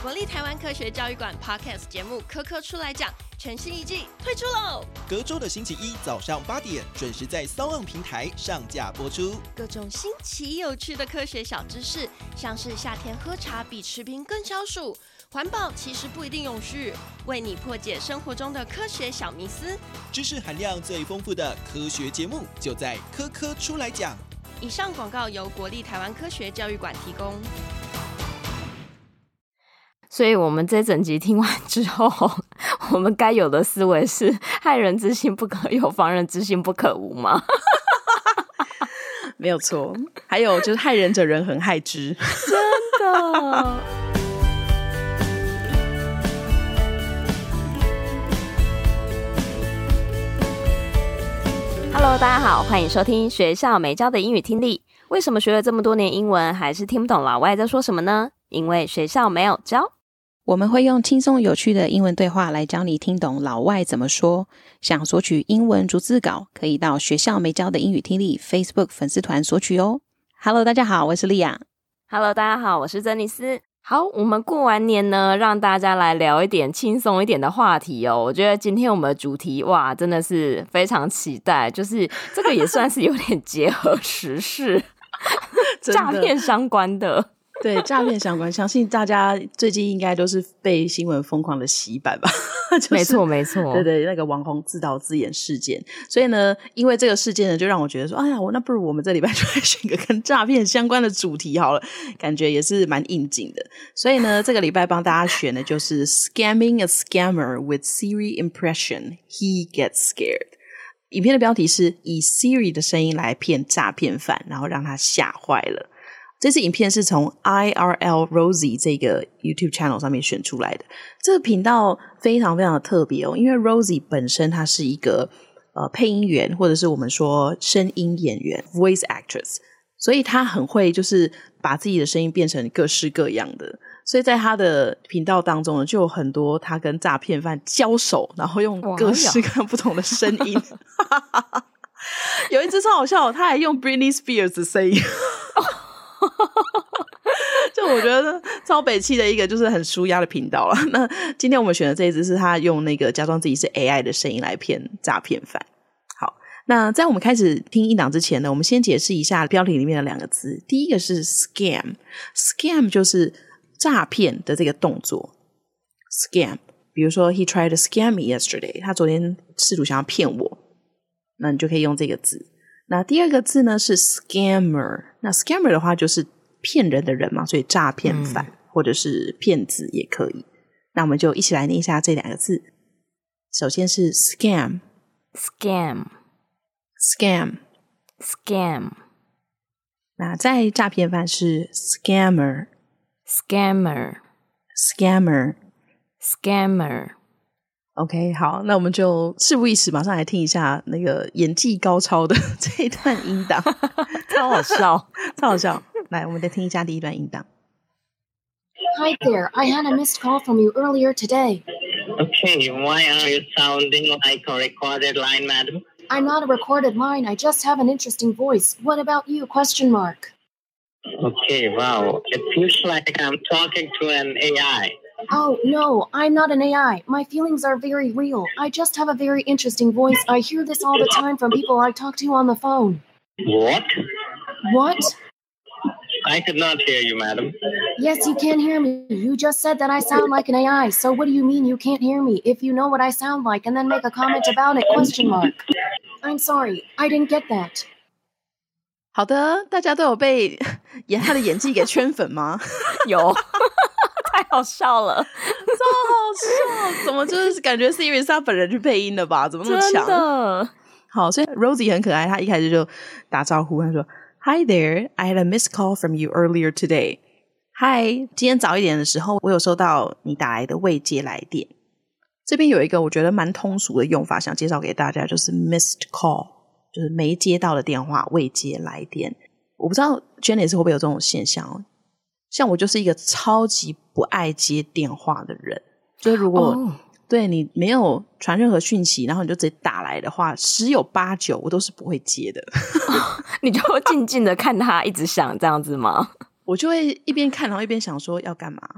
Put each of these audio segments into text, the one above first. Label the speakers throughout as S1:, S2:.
S1: 国立台湾科学教育馆 Podcast 节目《科科出来讲》全新一季推出喽！
S2: 隔周的星期一早上八点准时在 SoundOn 平台上架播出。
S1: 各种新奇有趣的科学小知识，像是夏天喝茶比吃冰更消暑，环保其实不一定永续，为你破解生活中的科学小迷思。
S2: 知识含量最丰富的科学节目，就在《科科出来讲》。
S1: 以上广告由国立台湾科学教育馆提供。
S3: 所以，我们这整集听完之后，我们该有的思维是：害人之心不可有，防人之心不可无吗？
S4: 没有错。还有就是，害人者人恒，害之。
S3: 真的。Hello，大家好，欢迎收听学校没教的英语听力。为什么学了这么多年英文，还是听不懂老外在说什么呢？因为学校没有教。
S4: 我们会用轻松有趣的英文对话来教你听懂老外怎么说。想索取英文逐字稿，可以到学校没教的英语听力 Facebook 粉丝团索取哦。Hello，大家好，我是莉亚。
S3: Hello，大家好，我是珍妮斯。好，我们过完年呢，让大家来聊一点轻松一点的话题哦。我觉得今天我们的主题哇，真的是非常期待，就是这个也算是有点结合时事，诈骗相关的。
S4: 对诈骗相关，相信大家最近应该都是被新闻疯狂的洗版吧？
S3: 就是、没错，没错，
S4: 对对，那个网红自导自演事件。所以呢，因为这个事件呢，就让我觉得说，哎呀，我那不如我们这礼拜就来选个跟诈骗相关的主题好了，感觉也是蛮应景的。所以呢，这个礼拜帮大家选的就是 “Scamming a Scammer with Siri Impression, He Gets Scared”。影片的标题是以 Siri 的声音来骗诈骗犯，然后让他吓坏了。这支影片是从 IRL Rosie 这个 YouTube channel 上面选出来的。这个频道非常非常的特别哦，因为 Rosie 本身她是一个呃配音员，或者是我们说声音演员 （voice actress），所以她很会就是把自己的声音变成各式各样的。所以在她的频道当中呢，就有很多她跟诈骗犯交手，然后用各式各样不同的声音。有一支超好笑，他还用 Britney Spears 的声音。我觉得超北气的一个就是很舒压的频道了。那今天我们选的这一支是他用那个假装自己是 AI 的声音来骗诈骗犯。好，那在我们开始听一档之前呢，我们先解释一下标题里面的两个字。第一个是 scam，scam 就是诈骗的这个动作。scam，比如说 He tried to scam me yesterday，他昨天试图想要骗我，那你就可以用这个字。那第二个字呢是 scammer，那 scammer 的话就是骗人的人嘛，所以诈骗犯、嗯、或者是骗子也可以。那我们就一起来念一下这两个字。首先是 scam，scam，scam，scam。那在诈骗犯是 scammer，scammer，scammer，scammer。OK，好，那我们就事不宜迟，马上来听一下那个演技高超的 这一段音档，
S3: 超好笑，
S4: 超好笑。来，我们再听一下第一段音档。
S5: Hi there, I had a missed call from you earlier today.
S6: Okay, why are you sounding like a recorded line, madam?
S5: I'm not a recorded line. I just have an interesting voice. What about you? Question mark.
S6: Okay, wow. It feels like I'm talking to an AI.
S5: Oh, no, I'm not an AI. My feelings are very real. I just have a very interesting voice. I hear this all the time from people I talk to on the phone.
S6: What?
S5: What?
S6: I could not hear you, madam.
S5: Yes, you can hear me. You just said that I sound like an AI. So what do you mean you can't hear me? If you know what I sound like and then make a comment about it, question mark. I'm sorry, I didn't get that.
S4: 好的，大家都有被演他的演技给圈粉吗？
S3: 有。太好笑了，超
S4: 好笑！怎么就是感觉是因为是他本人去配音的吧？怎么那么强？
S3: 的
S4: 好，所以 Rosie 很可爱，他一开始就打招呼，他说 ：“Hi there, I had a missed call from you earlier today.” Hi，今天早一点的时候，我有收到你打来的未接来电。这边有一个我觉得蛮通俗的用法，想介绍给大家，就是 missed call，就是没接到的电话，未接来电。我不知道 Jenny 是会不会有这种现象。像我就是一个超级不爱接电话的人，就是如果、oh. 对你没有传任何讯息，然后你就直接打来的话，十有八九我都是不会接的。
S3: 你就静静的看他一直想这样子吗？
S4: 我就会一边看，然后一边想说要干嘛。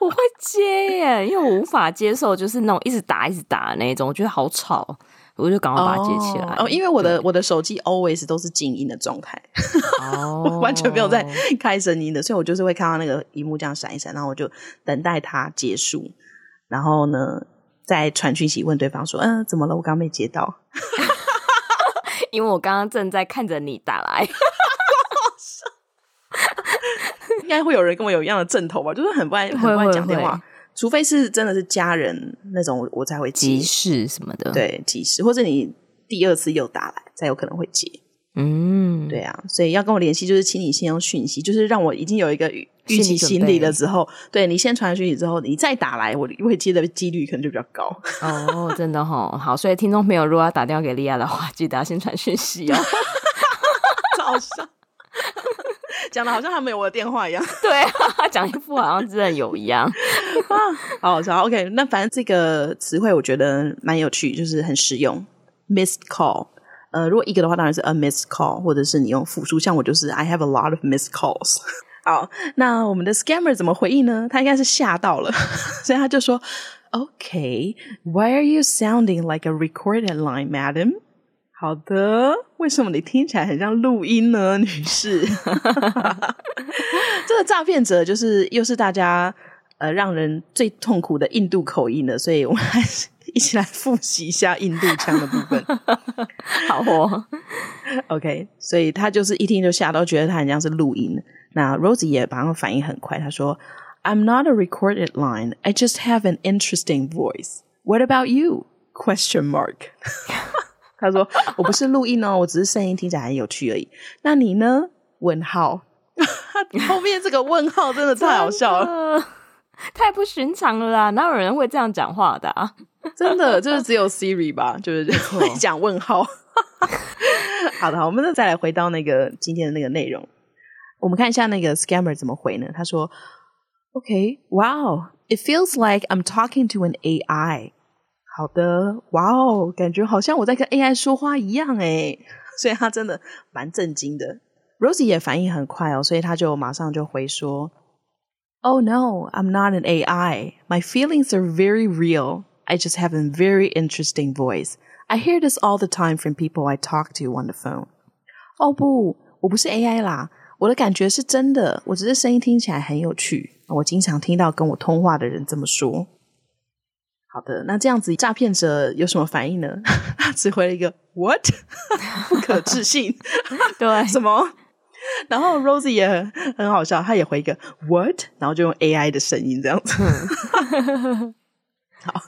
S3: 我会接耶，因为我无法接受就是那种一直打、一直打那种，我觉得好吵。我就赶快把它接起来。
S4: 哦，因为我的我的手机 always 都是静音的状态，哦，完全没有在开声音的，所以我就是会看到那个荧幕这样闪一闪，然后我就等待它结束，然后呢再传讯息问对方说，嗯、呃，怎么了？我刚没接到，
S3: 因为我刚刚正在看着你打来。
S4: 应该会有人跟我有一样的阵头吧，就是很不爱很不爱讲电话，除非是真的是家人那种，我才会接
S3: 急事什么的。
S4: 对，急事或者你第二次又打来，才有可能会接。
S3: 嗯，
S4: 对啊，所以要跟我联系，就是请你先用讯息，就是让我已经有一个预期心理了之后，对你先传讯息之后，你再打来，我会接的几率可能就比较高。
S3: 哦，真的哈，好，所以听众朋友如果要打电话给莉亚的话，记得要先传讯息哦。
S4: 早上。讲的好像他没有我的电话一样，
S3: 对啊，讲一副好像真的有一样，
S4: 好好笑。OK，那反正这个词汇我觉得蛮有趣，就是很实用。Missed call，呃，如果一个的话，当然是 a missed call，或者是你用复数，像我就是 I have a lot of missed calls。好，那我们的 scammer 怎么回应呢？他应该是吓到了，所以他就说：“OK，why、okay, are you sounding like a recorded line, madam？” 好的，为什么你听起来很像录音呢，女士？这个诈骗者就是又是大家呃让人最痛苦的印度口音了，所以我们还是一起来复习一下印度腔的部分。
S3: 好哦
S4: ，OK，所以他就是一听就吓到，觉得他很像是录音。那 Rosie 也马上反应很快，他说：“I'm not a recorded line. I just have an interesting voice. What about you? Question mark.” 他说：“我不是录音哦，我只是声音听起来很有趣而已。那你呢？”问号，后面这个问号真的太好笑了，
S3: 太不寻常了啦！哪有人会这样讲话的啊？
S4: 真的就是只有 Siri 吧，就是会 讲问号。好的，好，我们再来回到那个今天的那个内容，我们看一下那个 Scammer 怎么回呢？他说：“OK, wow, it feels like I'm talking to an AI。”好的，哇哦，感觉好像我在跟 AI 说话一样诶，所以他真的蛮震惊的。Rosie 也反应很快哦，所以他就马上就回说：“Oh no, I'm not an AI. My feelings are very real. I just have a very interesting voice. I hear this all the time from people I talk to on the phone.” 哦不，我不是 AI 啦，我的感觉是真的，我只是声音听起来很有趣。我经常听到跟我通话的人这么说。好的，那这样子诈骗者有什么反应呢？他只回了一个 “what”，不可置信，
S3: 对，
S4: 什么？然后 Rosie 也很，很好笑，他也回一个 “what”，然后就用 AI 的声音这样子。好，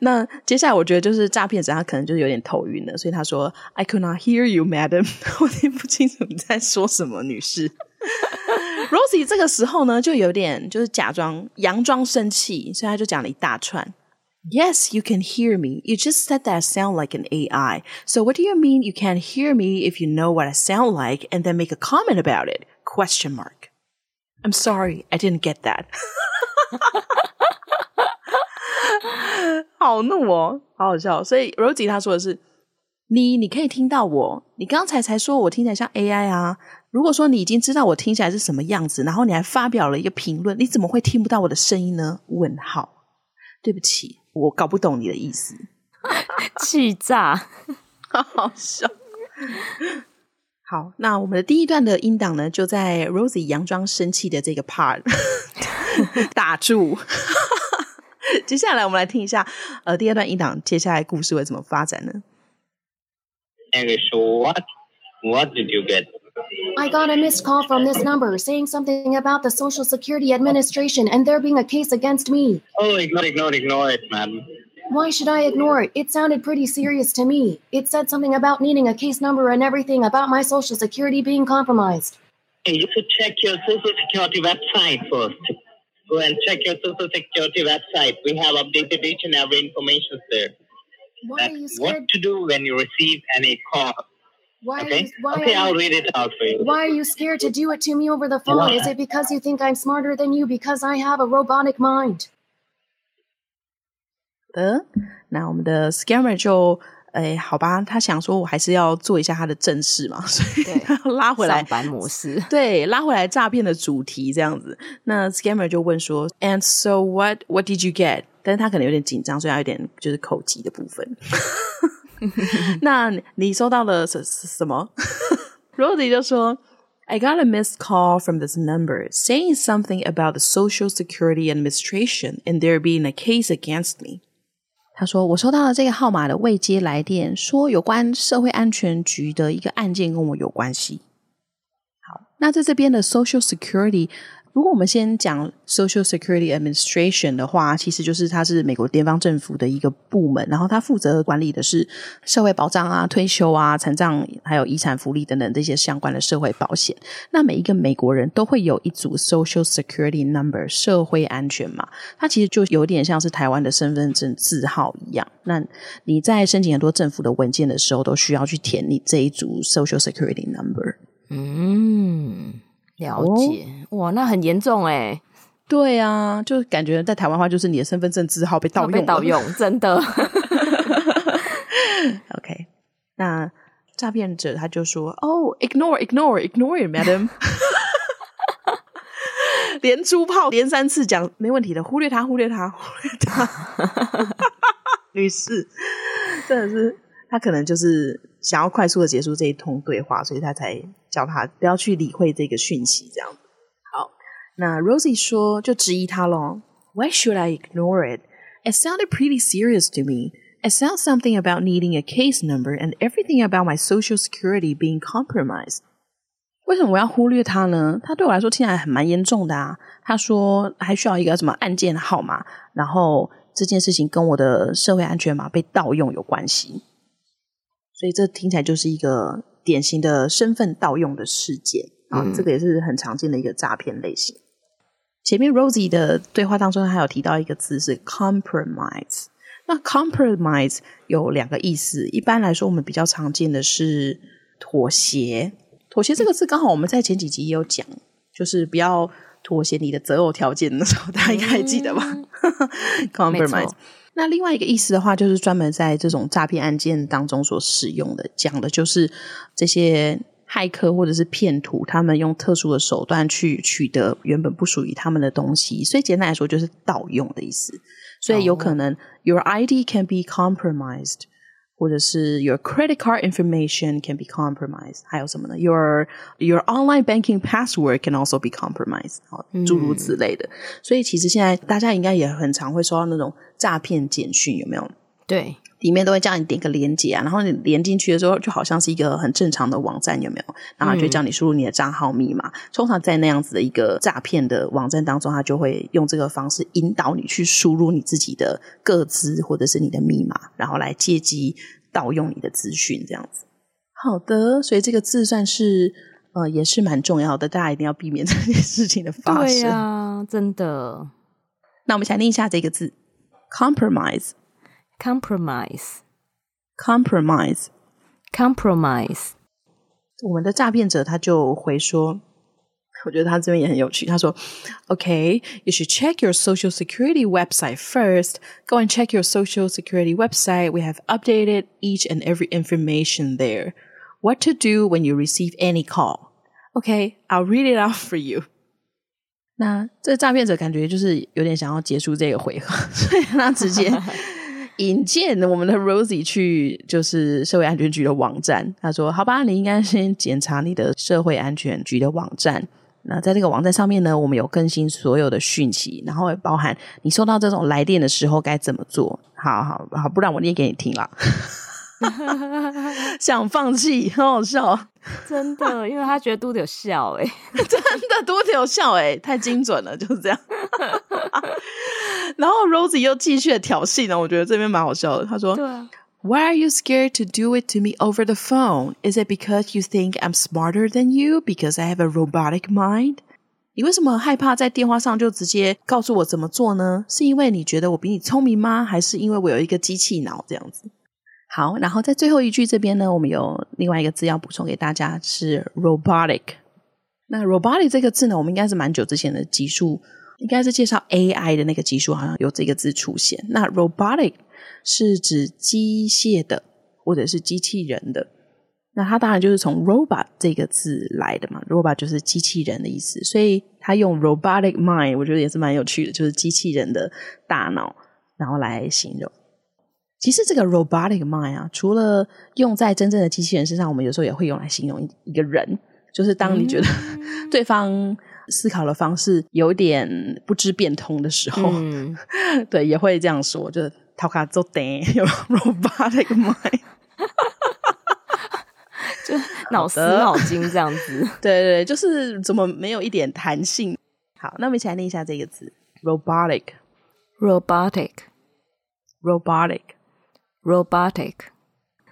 S4: 那接下来我觉得就是诈骗者他可能就是有点头晕了，所以他说 “I could not hear you, madam”，我听不清楚你在说什么，女士。Rosie 这个时候呢，就有点就是假装佯装生气，所以他就讲了一大串。Yes, you can hear me. You just said that I sound like an AI. So what do you mean you can't hear me if you know what I sound like and then make a comment about it? Question mark. I'm sorry, I didn't get that. 好怒哦，好好笑。所以 Rosie 他说的是，你你可以听到我，你刚才才说我听起来像 AI 啊。如果说你已经知道我听起来是什么样子，然后你还发表了一个评论，你怎么会听不到我的声音呢？问号。对不起。 我搞不懂你的意思，
S3: 气炸，
S4: 好好笑。好，那我们的第一段的音档呢，就在 Rosie 佯装生气的这个 part 打住。接下来我们来听一下，呃，第二段音档，接下来故事会怎么发展呢
S6: ？Okay, so what? What did you get?
S5: I got a missed call from this number saying something about the Social Security Administration and there being a case against me.
S6: Oh, ignore, ignore, ignore it, man.
S5: Why should I ignore it? It sounded pretty serious to me. It said something about needing a case number and everything about my Social Security being compromised.
S6: Hey, you should check your Social Security website first. Go and check your Social Security website. We have updated each and every information there.
S5: Why
S6: That's
S5: are you scared?
S6: What to do when you receive any call
S5: Why
S6: Okay.
S5: Are you, why
S6: okay,
S5: are
S6: I'll
S5: you,
S6: read it out for you.
S5: Why are you scared to do it to me over the phone?
S6: Why?
S5: Is it because you think I'm smarter than you because I have a robotic mind?
S4: 呃，那我们的 scammer 就 哎，好吧，他想说我还是要做一下他的正事嘛，所以他要拉回来
S3: 上班模式，
S4: 对，拉回来诈骗的主题这样子。那 scammer 就问说，And so what? What did you get? 但是他可能有点紧张，所以他有点就是口急的部分。 那你收到了什什么？Rosie 就说，I got a missed call from this number saying something about the Social Security Administration and there being a case against me. 他说：“我收到了这个号码的未接来电，说有关社会安全局的一个案件跟我有关系。好，那在这边的 Social Security。” 如果我们先讲 Social Security Administration 的话，其实就是它是美国联邦政府的一个部门，然后它负责管理的是社会保障啊、退休啊、残障还有遗产福利等等这些相关的社会保险。那每一个美国人都会有一组 Social Security Number 社会安全码，它其实就有点像是台湾的身份证字号一样。那你在申请很多政府的文件的时候，都需要去填你这一组 Social Security Number。
S3: 嗯。了解，哇，那很严重哎。
S4: 对啊，就感觉在台湾话，就是你的身份证字号被盗用，被盗用，
S3: 真的。
S4: OK，那诈骗者他就说：“哦，ignore，ignore，ignore，madam。”连珠炮连三次讲，没问题的，忽略他，忽略他，忽略他。女士，真的是他可能就是想要快速的结束这一通对话，所以他才。叫他不要去理会这个讯息，这样。那 Rosie 说就质疑他咯。Why should I ignore it? It sounded pretty serious to me. It sounds something about needing a case number and everything about my social security being compromised. 为什么我要忽略他呢？他对我来说听起来很蛮严重的啊。他说还需要一个什么案件号码，然后这件事情跟我的社会安全码被盗用有关系，所以这听起来就是一个。典型的身份盗用的事件啊，这个也是很常见的一个诈骗类型。前面 Rosie 的对话当中，还有提到一个字是 compromise。那 compromise 有两个意思，一般来说我们比较常见的是妥协。妥协这个字刚好我们在前几集也有讲，就是不要妥协你的择偶条件的时候，大家应该还记得吧？嗯、compromise。那另外一个意思的话，就是专门在这种诈骗案件当中所使用的，讲的就是这些骇客或者是骗徒，他们用特殊的手段去取得原本不属于他们的东西，所以简单来说就是盗用的意思。所以有可能 your ID can be compromised。或者是 your credit card information can be compromised，还有什么呢？Your your online banking password can also be compromised，好，诸如此类的。嗯。所以其实现在大家应该也很常会收到那种诈骗简讯，有没有？
S3: 对。
S4: 里面都会叫你点个连接啊，然后你连进去的时候，就好像是一个很正常的网站，有没有？然后就叫你输入你的账号密码。嗯。通常在那样子的一个诈骗的网站当中，他就会用这个方式引导你去输入你自己的个资或者是你的密码，然后来借机盗用你的资讯，这样子。好的，所以这个字算是呃也是蛮重要的，大家一定要避免这件事情的发生。
S3: 对呀、啊，真的。
S4: 那我们先念一下这个字：compromise。
S3: compromise，compromise，compromise。
S4: 我们的诈骗者他就回说，我觉得他这边也很有趣。他说：“Okay, you should check your Social Security website first. Go and check your Social Security website. We have updated each and every information there. What to do when you receive any call? Okay, I'll read it out for you.” 那这诈骗者感觉就是有点想要结束这个回合，所以他直接。 引荐我们的 Rosie 去就是社会安全局的网站。他说：“好吧，你应该先检查你的社会安全局的网站。那在这个网站上面呢，我们有更新所有的讯息，然后会包含你收到这种来电的时候该怎么做。好好好，不然我念给你听了。想放弃，很好笑，
S3: 真的，因为他觉得嘟的有效哎，
S4: 真的嘟的有笑哎，太精准了，就是这样。”然后 Rosie 又继续的挑衅呢，我觉得这边蛮好笑的。他说：“对啊，Why are you scared to do it to me over the phone? Is it because you think I'm smarter than you because I have a robotic mind？你为什么害怕在电话上就直接告诉我怎么做呢？是因为你觉得我比你聪明吗？还是因为我有一个机器脑这样子？”好，然后在最后一句这边呢，我们有另外一个字要补充给大家，是 robotic。那 robotic 这个字呢，我们应该是蛮久之前的集数。应该是介绍 AI 的那个集数，好像有这个字出现。那 robotic 是指机械的，或者是机器人的。那它当然就是从 robot 这个字来的嘛，robot 就是机器人的意思，所以他用 robotic mind，我觉得也是蛮有趣的，就是机器人的大脑，然后来形容。其实这个 robotic mind 啊，除了用在真正的机器人身上，我们有时候也会用来形容一个人，就是当你觉得 对方思考的方式有点不知变通的时候，嗯、对，也会这样说，就是头壳做电，有 robotic mind。
S3: 就脑死脑筋这样子，
S4: 对，对对，就是怎么没有一点弹性？好，那我们一起来念一下这个字
S3: ：robotic，robotic，robotic。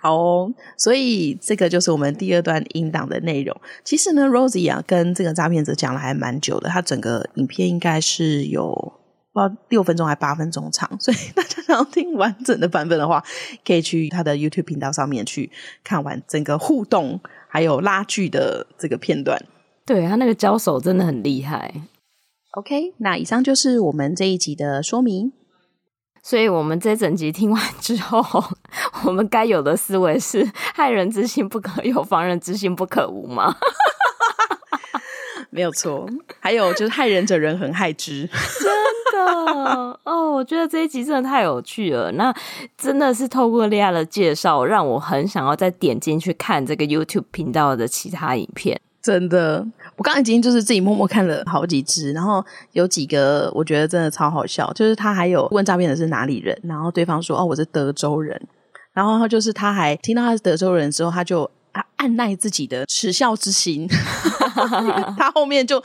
S4: 好哦，所以这个就是我们第二段音档的内容。其实呢，Rosie 啊，跟这个诈骗者讲了还蛮久的，他整个影片应该是有。六分钟还八分钟长，所以大家想要听完整的版本的话，可以去他的 YouTube 频道上面去看完整个互动还有拉锯的这个片段。
S3: 对，他那个交手真的很厉害。
S4: OK，那以上就是我们这一集的说明。
S3: 所以我们这整集听完之后，我们该有的思维是：害人之心不可有，防人之心不可无吗？
S4: 没有错。还有就是害人者人恒，害之。
S3: 真的哦，我觉得这一集真的太有趣了。那真的是透过莉亚的介绍，让我很想要再点进去看这个 YouTube 频道的其他影片。
S4: 真的，我刚才今天就是自己默默看了好几支，然后有几个我觉得真的超好笑。就是他还有问诈骗的是哪里人，然后对方说：“哦，我是德州人。”然后就是他还听到他是德州人之后，他就。按耐自己的耻笑之心，他后面就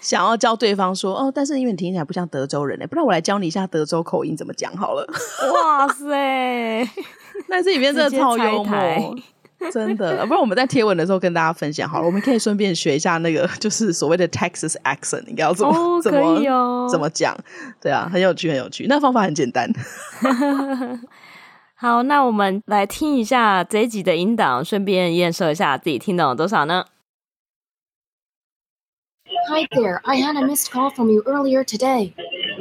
S4: 想要教对方说：“哦，但是因为你听起来不像德州人，不然我来教你一下德州口音怎么讲好了。”
S3: 哇塞！
S4: 那这里面真的超幽默，真的。不然我们在贴文的时候跟大家分享好了，我们可以顺便学一下那个就是所谓的 Texas accent，应该要怎么、哦、怎么、哦、怎么讲？对啊，很有趣，很有趣。那方法很简单。
S3: 好，那我们来听一下这一集的音档，顺便验收一下自己听懂了多少呢
S5: ？Hi there, I had a missed call from you earlier today.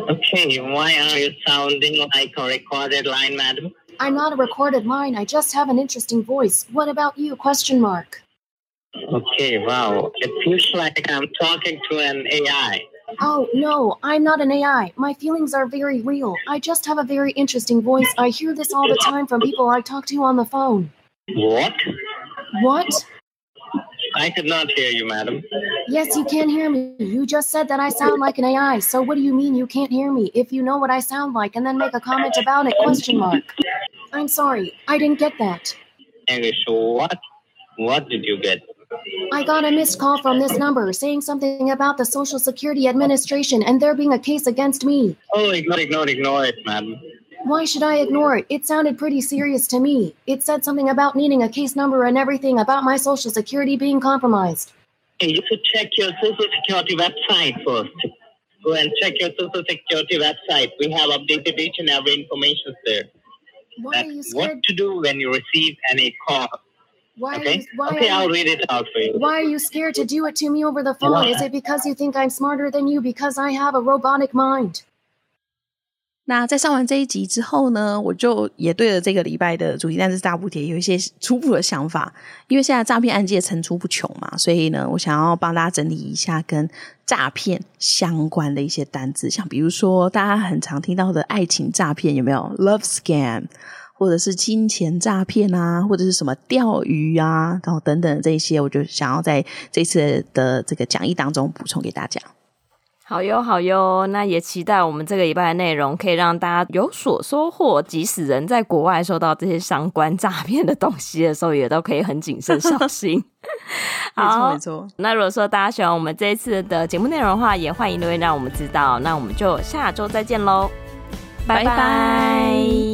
S6: Okay, why are you sounding like a recorded line, madam?
S5: I'm not a recorded line. I just have an interesting voice. What about you? Question mark.
S6: Okay, wow. It feels like I'm talking to an AI.
S5: Oh, no, I'm not an AI. My feelings are very real. I just have a very interesting voice. I hear this all the time from people I talk to on the phone.
S6: What?
S5: What?
S6: I could not hear you, madam.
S5: Yes, you can hear me. You just said that I sound like an AI. So what do you mean you can't hear me? If you know what I sound like and then make a comment about it, question mark. I'm sorry, I didn't get that.
S6: English, what? What did you get?
S5: I got a missed call from this number saying something about the Social Security Administration and there being a case against me.
S6: Oh, ignore, ignore, ignore it, madam.
S5: Why should I ignore it? It sounded pretty serious to me. It said something about needing a case number and everything about my Social Security being compromised.
S6: Hey, you should check your Social Security website first. Go and check your Social Security website. We have updated each and every information there.
S5: Why are you scared?
S6: What to do when you receive any call
S5: why
S6: okay.
S5: You, why
S6: okay, I'll read it out for you.
S5: Why are you scared to do it to me over the phone? Is it because you think I'm smarter than you because I have a robotic mind?
S4: 那在上完这一集之后呢，我就也对了这个礼拜的主题单字大补贴有一些初步的想法。因为现在诈骗案件层出不穷嘛，所以呢，我想要帮大家整理一下跟诈骗相关的一些单字，像比如说大家很常听到的爱情诈骗，有没有？Love scam。或者是金钱诈骗啊，或者是什么钓鱼啊，然后等等这些，我就想要在这次的这个讲义当中补充给大家。
S3: 好哟，好哟，那也期待我们这个礼拜的内容可以让大家有所收获。即使人在国外收到这些相关诈骗的东西的时候，也都可以很谨慎小心。好，
S4: 没错没错。
S3: 那如果说大家喜欢我们这一次的节目内容的话，也欢迎留言让我们知道。那我们就下周再见喽，拜拜。